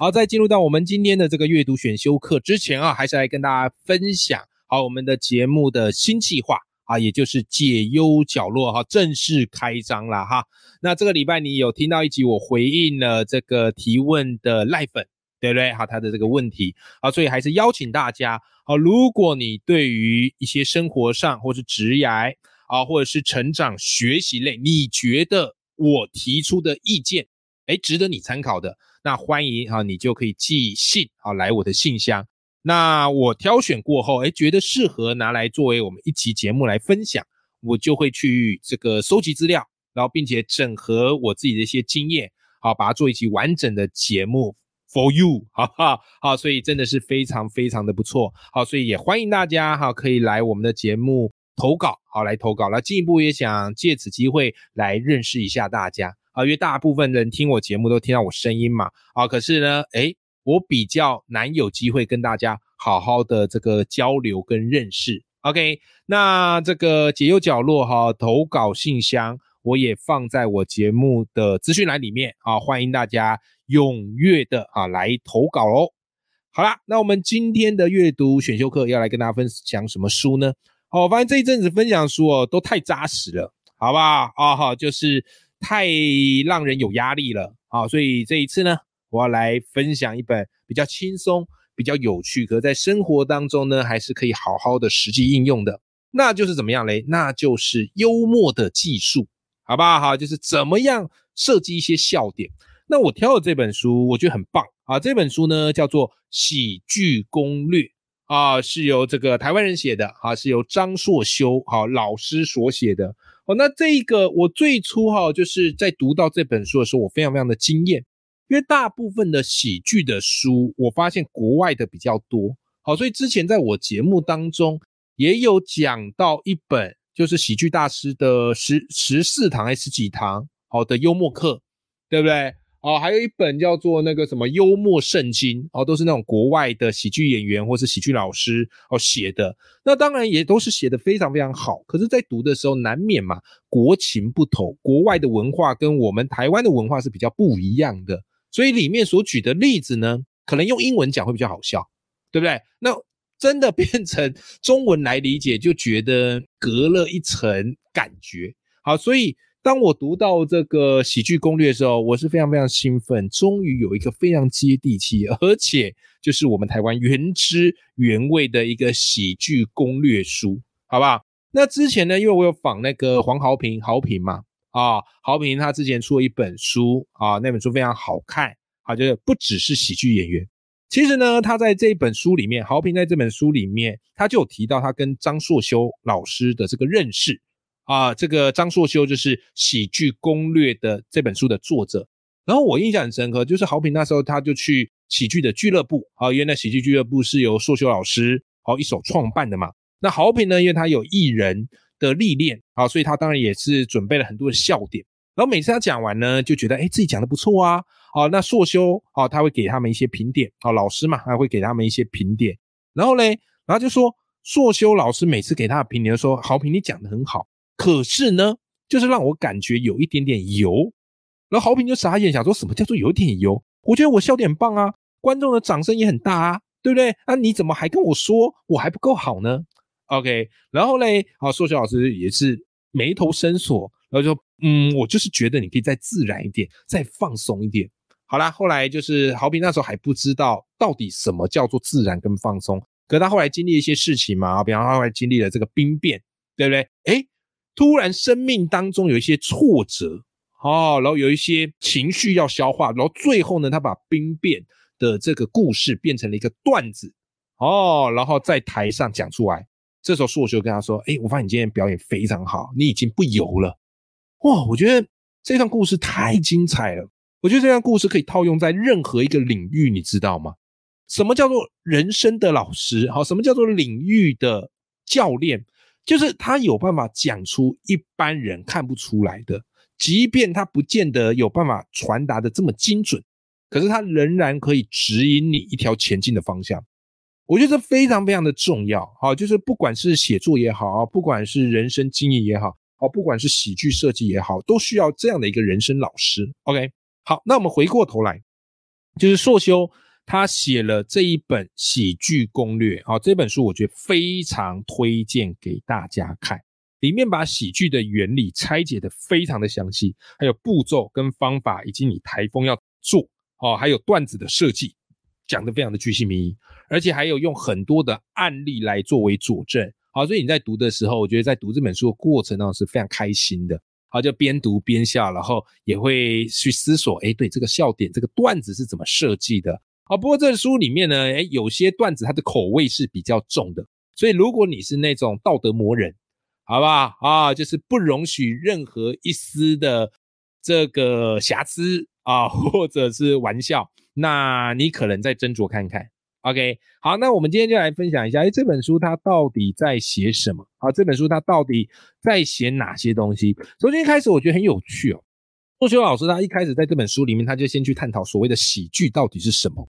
好，在进入到我们今天的这个阅读选修课之前啊，还是来跟大家分享好我们的节目的新计划啊，也就是解忧角落哈，正式开张了哈。那这个礼拜你有听到一集我回应了这个提问的赖粉。对不对？好，他的这个问题啊，所以还是邀请大家啊，如果你对于一些生活上或是职涯啊，或者是成长学习类，你觉得我提出的意见，哎，值得你参考的，那欢迎啊，你就可以寄信啊来我的信箱。那我挑选过后，哎，觉得适合拿来作为我们一期节目来分享，我就会去这个收集资料，然后并且整合我自己的一些经验，好，把它做一期完整的节目。For you，哈哈，好，所以真的是非常非常的不错，好，所以也欢迎大家哈，可以来我们的节目投稿，好，来投稿，那进一步也想借此机会来认识一下大家，啊，因为大部分人听我节目都听到我声音嘛，啊，可是呢，诶，我比较难有机会跟大家好好的这个交流跟认识，OK，那这个解忧角落哈，投稿信箱我也放在我节目的资讯栏里面啊，欢迎大家。踊跃的啊来投稿喽！好啦，那我们今天的阅读选修课要来跟大家分享什么书呢？哦，我发现这一阵子分享书哦都太扎实了，好不好？啊哈，就是太让人有压力了啊，所以这一次呢，我要来分享一本比较轻松、比较有趣，可在生活当中呢还是可以好好的实际应用的，那就是怎么样嘞？那就是幽默的技术，好不好？好，就是怎么样设计一些笑点。那我挑的这本书，我觉得很棒啊！这本书呢叫做《喜剧攻略》啊，是由这个台湾人写的啊，是由张硕修好老师所写的哦。那这个我最初哈就是在读到这本书的时候，我非常非常的惊艳，因为大部分的喜剧的书，我发现国外的比较多。好，所以之前在我节目当中也有讲到一本，就是喜剧大师的十十四堂还是十几堂好的幽默课，对不对？哦，还有一本叫做那个什么幽默圣经哦，都是那种国外的喜剧演员或是喜剧老师哦写的。那当然也都是写的非常非常好。可是，在读的时候难免嘛，国情不同，国外的文化跟我们台湾的文化是比较不一样的，所以里面所举的例子呢，可能用英文讲会比较好笑，对不对？那真的 变成中文来理解，就觉得隔了一层感觉。好，所以。当我读到这个喜剧攻略的时候，我是非常非常兴奋，终于有一个非常接地气，而且就是我们台湾原汁原味的一个喜剧攻略书，好不好？那之前呢，因为我有访那个黄豪平，豪平嘛，啊，豪平他之前出了一本书啊，那本书非常好看，啊，就是不只是喜剧演员，其实呢，他在这一本书里面，豪平在这本书里面，他就有提到他跟张硕修老师的这个认识。啊，这个张硕修就是《喜剧攻略》的这本书的作者。然后我印象很深刻，就是豪平那时候他就去喜剧的俱乐部啊，因为那喜剧俱乐部是由硕修老师好一手创办的嘛。那豪平呢，因为他有艺人的历练啊，所以他当然也是准备了很多的笑点。然后每次他讲完呢，就觉得哎自己讲的不错啊。好，那硕修啊，他会给他们一些评点。好，老师嘛，还会给他们一些评点。然后嘞，然后就说硕修老师每次给他的评点说，豪平你讲的很好。可是呢，就是让我感觉有一点点油，然后豪平就傻眼，想说什么叫做有点油？我觉得我笑点棒啊，观众的掌声也很大啊，对不对？那你怎么还跟我说我还不够好呢？OK，然后嘞，啊，数学老师也是眉头深锁，然后说，嗯，我就是觉得你可以再自然一点，再放松一点。好啦，后来就是豪平那时候还不知道到底什么叫做自然跟放松，可他后来经历一些事情嘛，比方他后来经历了这个兵变，对不对？诶突然，生命当中有一些挫折，哦，然后有一些情绪要消化，然后最后呢，他把兵变的这个故事变成了一个段子，哦，然后在台上讲出来。这时候硕修跟他说：“哎，我发现你今天表演非常好，你已经不油了。”哇，我觉得这段故事太精彩了。我觉得这段故事可以套用在任何一个领域，你知道吗？什么叫做人生的老师？好，什么叫做领域的教练？就是他有办法讲出一般人看不出来的，即便他不见得有办法传达的这么精准，可是他仍然可以指引你一条前进的方向。我觉得这非常非常的重要。好，就是不管是写作也好啊，不管是人生经验也好，哦，不管是喜剧设计也好，都需要这样的一个人生老师。OK，好，那我们回过头来，就是硕修。他写了这一本喜剧攻略，好，这本书我觉得非常推荐给大家看。里面把喜剧的原理拆解的非常的详细，还有步骤跟方法，以及你台风要做，哦，还有段子的设计，讲的非常的具细明，而且还有用很多的案例来作为佐证。好，所以你在读的时候，我觉得在读这本书的过程当中是非常开心的。好，就边读边笑，然后也会去思索，哎，对这个笑点，这个段子是怎么设计的。啊，不过这书里面呢，哎，有些段子它的口味是比较重的，所以如果你是那种道德魔人，好不好啊？就是不容许任何一丝的这个瑕疵啊，或者是玩笑，那你可能再斟酌看看。OK，好，那我们今天就来分享一下，哎，这本书它到底在写什么？好，这本书它到底在写哪些东西？首先开始，我觉得很有趣哦。陆修老师他一开始在这本书里面，他就先去探讨所谓的喜剧到底是什么。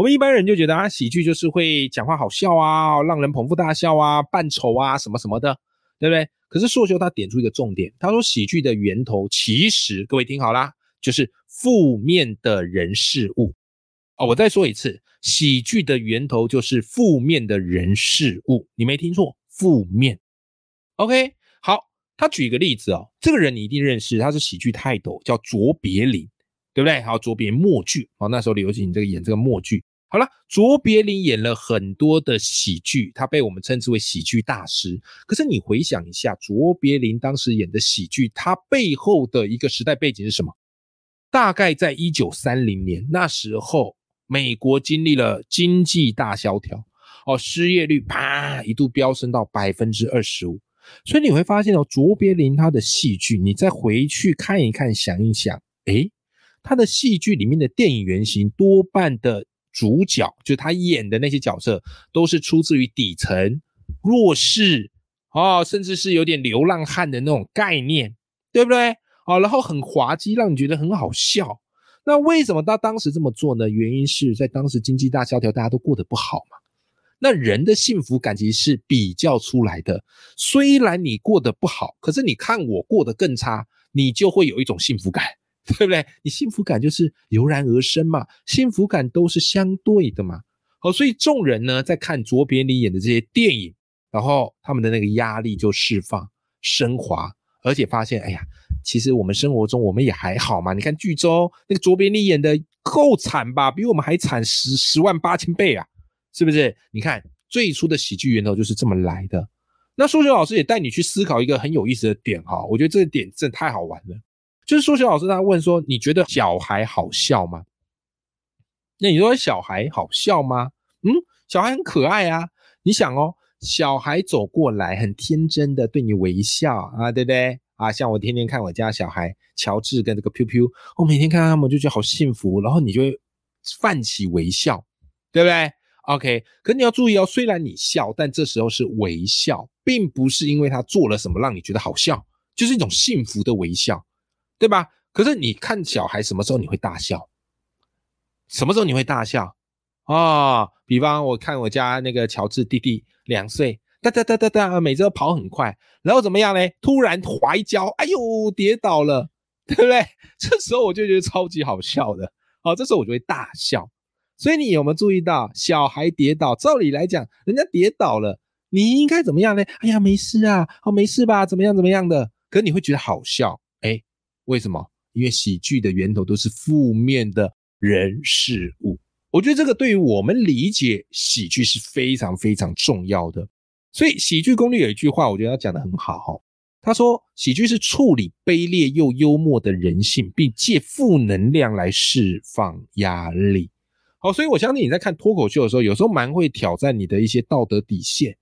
我们一般人就觉得啊，喜剧就是会讲话好笑啊，让人捧腹大笑啊，扮丑啊，什么什么的，对不对？可是硕修他点出一个重点，他说喜剧的源头其实，各位听好啦，就是负面的人事物。哦，我再说一次，喜剧的源头就是负面的人事物，你没听错，负面。OK，好，他举一个例子哦，这个人你一定认识，他是喜剧泰斗，叫卓别林。对不对？好，卓别默剧，好，那时候流行这个演这个默剧。好了，卓别林演了很多的喜剧，他被我们称之为喜剧大师。可是你回想一下，卓别林当时演的喜剧，他背后的一个时代背景是什么？大概在一九三零年，那时候美国经历了经济大萧条，哦，失业率啪一度飙升到百分之二十五。所以你会发现哦，卓别林他的戏剧，你再回去看一看，想一想，诶。他的戏剧里面的电影原型多半的主角，就他演的那些角色，都是出自于底层弱势哦，甚至是有点流浪汉的那种概念，对不对？哦，然后很滑稽，让你觉得很好笑。那为什么他当时这么做呢？原因是在当时经济大萧条，大家都过得不好嘛。那人的幸福感其实是比较出来的。虽然你过得不好，可是你看我过得更差，你就会有一种幸福感。对不对？你幸福感就是油然而生嘛，幸福感都是相对的嘛。好，所以众人呢在看卓别林演的这些电影，然后他们的那个压力就释放、升华，而且发现，哎呀，其实我们生活中我们也还好嘛。你看剧中那个卓别林演的够惨吧？比我们还惨十十万八千倍啊，是不是？你看最初的喜剧源头就是这么来的。那数学老师也带你去思考一个很有意思的点哈，我觉得这个点真的太好玩了。就是数学老师他问说：“你觉得小孩好笑吗？”那你说小孩好笑吗？嗯，小孩很可爱啊。你想哦，小孩走过来很天真的对你微笑啊，对不对？啊，像我天天看我家小孩乔治跟这个 pu pu，我每天看到他们就觉得好幸福，然后你就会泛起微笑，对不对？OK，可你要注意哦，虽然你笑，但这时候是微笑，并不是因为他做了什么让你觉得好笑，就是一种幸福的微笑。对吧？可是你看小孩什么时候你会大笑？什么时候你会大笑啊？比方我看我家那个乔治弟弟两岁，哒哒哒哒哒，每次都跑很快，然后怎么样呢？突然滑一跤，哎呦，跌倒了，对不对？这时候我就觉得超级好笑的，好，这时候我就会大笑。所以你有没有注意到，小孩跌倒，照理来讲，人家跌倒了，你应该怎么样呢？哎呀，没事啊，哦，没事吧？怎么样怎么样的？可你会觉得好笑。为什么？因为喜剧的源头都是负面的人事物。我觉得这个对于我们理解喜剧是非常非常重要的。所以喜剧攻略有一句话，我觉得他讲的很好。他说，喜剧是处理卑劣又幽默的人性，并借负能量来释放压力。好，所以我相信你在看脱口秀的时候，有时候蛮会挑战你的一些道德底线。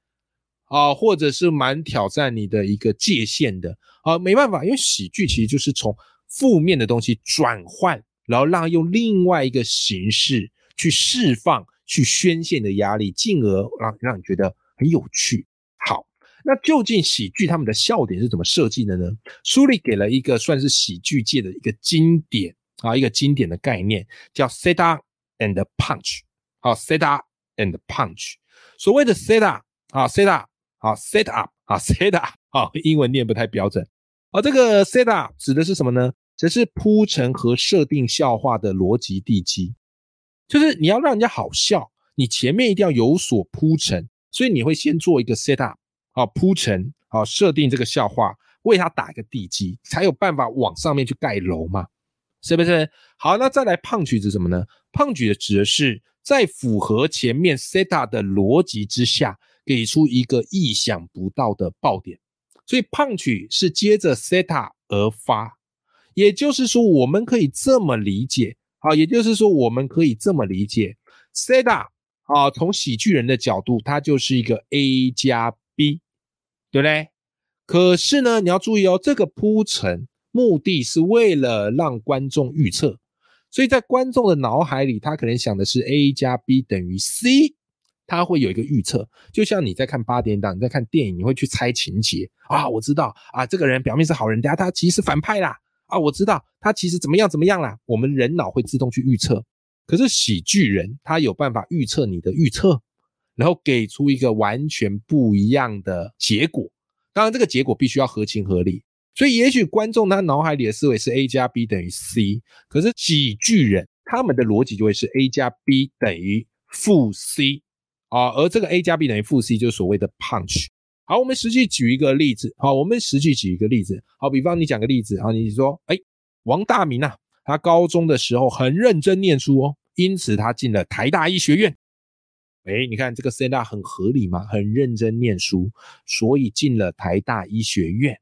啊，或者是蛮挑战你的一个界限的啊，没办法，因为喜剧其实就是从负面的东西转换，然后让用另外一个形式去释放、去宣泄的压力，进而让让你觉得很有趣。好，那究竟喜剧他们的笑点是怎么设计的呢？书里给了一个算是喜剧界的一个经典啊，一个经典的概念，叫 set up and punch。好，set up and punch。所谓的 set up 啊，set up 啊，set up 啊，set up 啊，英文念不太标准。而这个 set up 指的是什么呢？则是铺陈和设定笑话的逻辑地基。就是你要让人家好笑，你前面一定要有所铺陈，所以你会先做一个 set up，好铺陈，好设定这个笑话，为它打一个地基，才有办法往上面去盖楼嘛，是不是？好，那再来胖举指什么呢？胖举的指的是在符合前面 set up 的逻辑之下，给出一个意想不到的爆点，所以胖曲是接着 seta 而发，也就是说，我们可以这么理解。好，也就是说，我们可以这么理解，set up 啊，从喜剧人的角度，它就是一个 A 加 B，对不对？可是呢，你要注意哦，这个铺陈目的是为了让观众预测，所以在观众的脑海里，他可能想的是 A 加 B 等于 C，他会有一个预测，就像你在看八点档，你在看电影，你会去猜情节啊，我知道啊，这个人表面是好人，但他其实反派啦。啊，我知道他其实怎么样怎么样啦。我们人脑会自动去预测，可是喜剧人他有办法预测你的预测，然后给出一个完全不一样的结果。当然，这个结果必须要合情合理。所以，也许观众他脑海里的思维是 A 加 B 等于 C，可是喜剧人他们的逻辑就会是 A 加 B 等于负 C 啊。而这个 A 加 B 等于负 C 就是所谓的 punch。好，我们实际举一个例子。好，我们实际举一个例子。好，比方你讲个例子。啊，你说，哎，王大明啊，他高中的时候很认真念书哦，因此他进了台大医学院。哎，你看这个 set up 很合理嘛？很认真念书，所以进了台大医学院。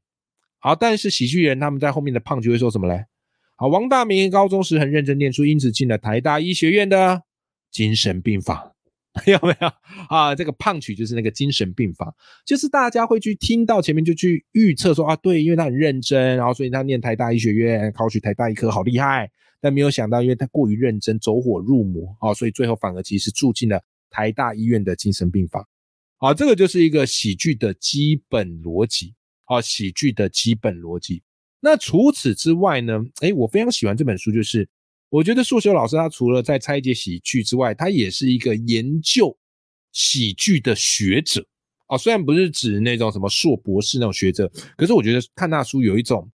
好，但是喜剧人他们在后面的胖就会说什么嘞？好，王大明高中时很认真念书，因此进了台大医学院的精神病房。有没有啊？这个胖曲就是那个精神病房，就是大家会去听到前面就去预测说啊，对，因为他很认真，然后所以他念台大医学院，考取台大医科好厉害。但没有想到，因为他过于认真，走火入魔啊，所以最后反而其实住进了台大医院的精神病房。好，这个就是一个喜剧的基本逻辑啊，喜剧的基本逻辑。那除此之外呢？哎，我非常喜欢这本书，就是。我觉得数学老师他除了在拆解喜剧之外，他也是一个研究喜剧的学者啊。虽然不是指那种什么硕博士那种学者，可是我觉得看那书有一种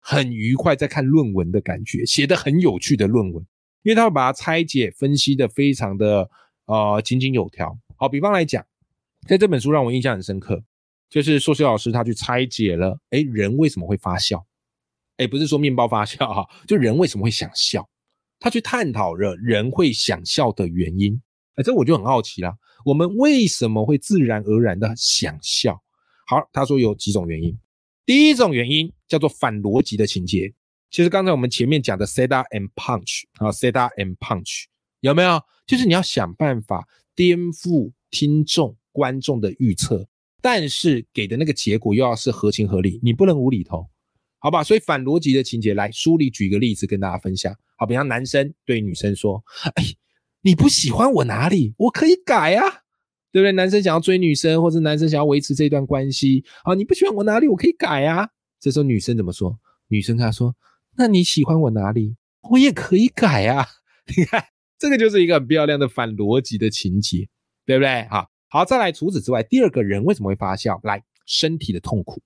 很愉快在看论文的感觉，写的很有趣的论文，因为他会把它拆解分析的非常的呃井井有条。好，比方来讲，在这本书让我印象很深刻，就是数学老师他去拆解了，哎，人为什么会发笑？哎，不是说面包发笑哈，就人为什么会想笑？他去探讨了人会想笑的原因，哎，这我就很好奇啦。我们为什么会自然而然的想笑？好，他说有几种原因。第一种原因叫做反逻辑的情节，其实刚才我们前面讲的 set up and punch 啊，set up and punch 有没有？就是你要想办法颠覆听众观众的预测，但是给的那个结果又要是合情合理，你不能无厘头。好吧，所以反逻辑的情节，来书里举个例子跟大家分享。好，比方男生对女生说：“哎，你不喜欢我哪里？我可以改啊，对不对？”男生想要追女生，或者男生想要维持这段关系，好，你不喜欢我哪里？我可以改啊。这时候女生怎么说？女生跟他说：“那你喜欢我哪里？我也可以改啊。”你看，这个就是一个很漂亮的反逻辑的情节，对不对？好，好，再来，除此之外，第二个人为什么会发笑？来，身体的痛苦。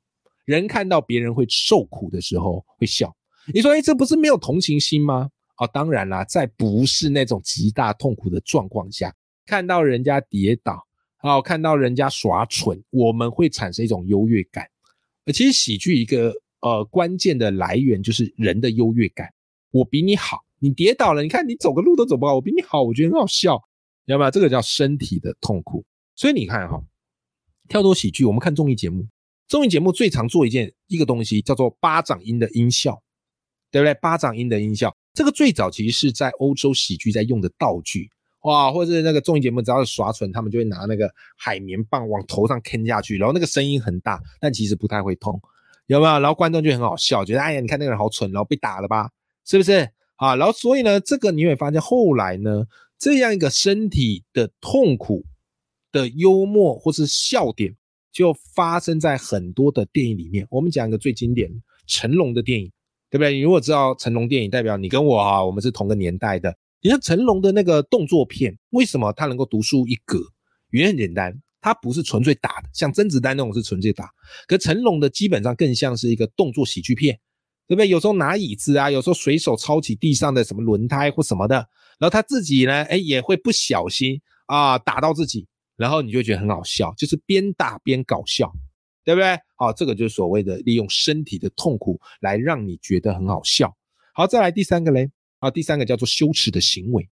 人看到别人会受苦的时候会笑，你说，哎，这不是没有同情心吗？哦，当然啦，在不是那种极大痛苦的状况下，看到人家跌倒，哦，看到人家耍蠢，我们会产生一种优越感。而其实喜剧一个呃关键的来源就是人的优越感，我比你好，你跌倒了，你看你走个路都走不好，我比你好，我觉得很好笑，知道吗？这个叫身体的痛苦。所以你看哈，跳脱喜剧，我们看综艺节目。综艺节目最常做一件一个东西，叫做巴掌音的音效，对不对？巴掌音的音效，这个最早其实是在欧洲喜剧在用的道具，哇，或者是那个综艺节目只要是耍蠢，他们就会拿那个海绵棒往头上坑下去，然后那个声音很大，但其实不太会痛，有没有？然后观众就很好笑，觉得哎呀，你看那个人好蠢，然后被打了吧，是不是？啊，然后所以呢，这个你会发现后来呢，这样一个身体的痛苦的幽默或是笑点，就发生在很多的电影里面。我们讲一个最经典成龙的电影，对不对？你如果知道成龙电影，代表你跟我啊，我们是同个年代的。你看成龙的那个动作片，为什么他能够独树一格？原因很简单，他不是纯粹打的，像甄子丹那种是纯粹打，可成龙的基本上更像是一个动作喜剧片。对不对？有时候拿椅子啊，有时候随手抄起地上的什么轮胎或什么的，然后他自己呢，哎，也会不小心啊打到自己，然后你就觉得很好笑，就是边打边搞笑，对不对？好，这个就是所谓的利用身体的痛苦来让你觉得很好笑。好，再来第三个嘞，啊，第三个叫做羞耻的行为。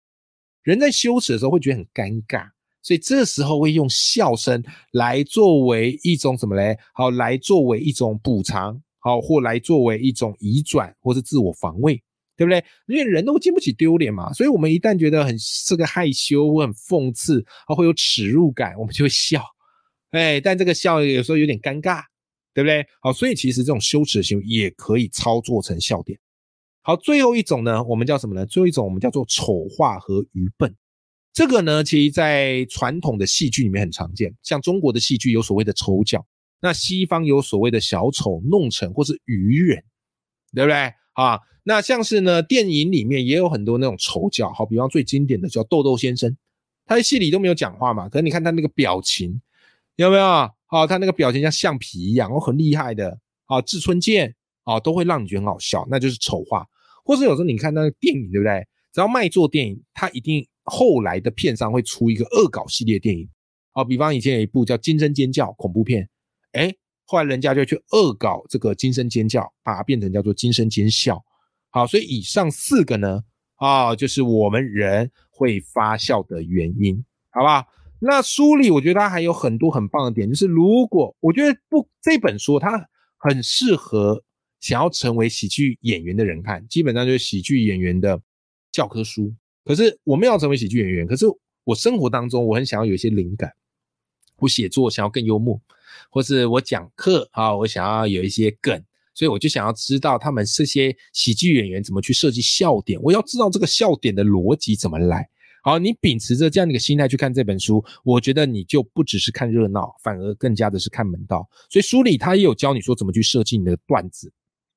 人在羞耻的时候会觉得很尴尬，所以这时候会用笑声来作为一种什么嘞？好，来作为一种补偿。好，或来作为一种移转，或是自我防卫，对不对？因为人都经不起丢脸嘛，所以我们一旦觉得很这个害羞或很讽刺啊，会有耻辱感，我们就会笑。哎，但这个笑有时候有点尴尬，对不对？好，所以其实这种羞耻的行为也可以操作成笑点。好，最后一种呢，我们叫什么呢？最后一种我们叫做丑化和愚笨。这个呢，其实在传统的戏剧里面很常见，像中国的戏剧有所谓的丑角。那西方有所谓的小丑弄臣或是愚人，对不对啊？那像是呢，电影里面也有很多那种丑角，好，比方最经典的叫豆豆先生，他在戏里都没有讲话嘛，可是你看他那个表情，有没有？好，他那个表情像橡皮一样，哦，很厉害的。啊，志春健啊，都会让你觉得很好笑，那就是丑化。或是有时候你看那个电影，对不对？只要卖座电影，他一定后来的片商会出一个恶搞系列电影。好，比方以前有一部叫《惊声尖叫》恐怖片。哎，后来人家就去恶搞这个惊声尖叫，把它变成叫做惊声尖笑。好，所以以上四个呢，啊，就是我们人会发笑的原因，好不好？那书里我觉得它还有很多很棒的点，就是如果我觉得不这本书它很适合想要成为喜剧演员的人看，基本上就是喜剧演员的教科书。可是我们要成为喜剧演员，可是我生活当中我很想要有一些灵感，我写作想要更幽默。或是我讲课啊，我想要有一些梗，所以我就想要知道他们这些喜剧演员怎么去设计笑点。我要知道这个笑点的逻辑怎么来。好，你秉持着这样的一个心态去看这本书，我觉得你就不只是看热闹，反而更加的是看门道。所以书里他也有教你说怎么去设计你的段子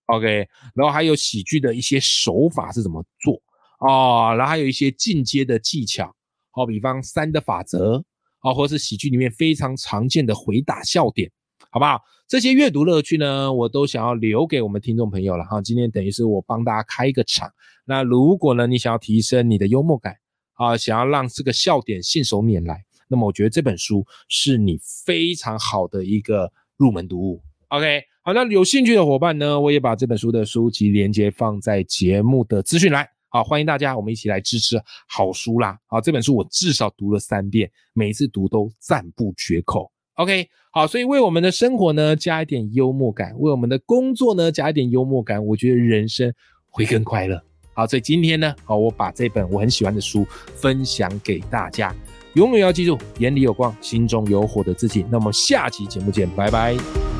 ，OK，然后还有喜剧的一些手法是怎么做啊，然后还有一些进阶的技巧，好比方三的法则。啊，或是喜剧里面非常常见的回答笑点，好不好？这些阅读乐趣呢，我都想要留给我们听众朋友了哈。今天等于是我帮大家开一个场。那如果呢，你想要提升你的幽默感啊，想要让这个笑点信手拈来，那么我觉得这本书是你非常好的一个入门读物。OK，好，那有兴趣的伙伴呢，我也把这本书的书籍连接放在节目的资讯栏。好，欢迎大家，我们一起来支持好书啦！好，这本书我至少读了三遍，每一次读都赞不绝口。OK，好，所以为我们的生活呢加一点幽默感，为我们的工作呢加一点幽默感，我觉得人生会更快乐。好，所以今天呢，好，我把这本我很喜欢的书分享给大家，永远要记住，眼里有光，心中有火的自己。那么下期节目见，拜拜。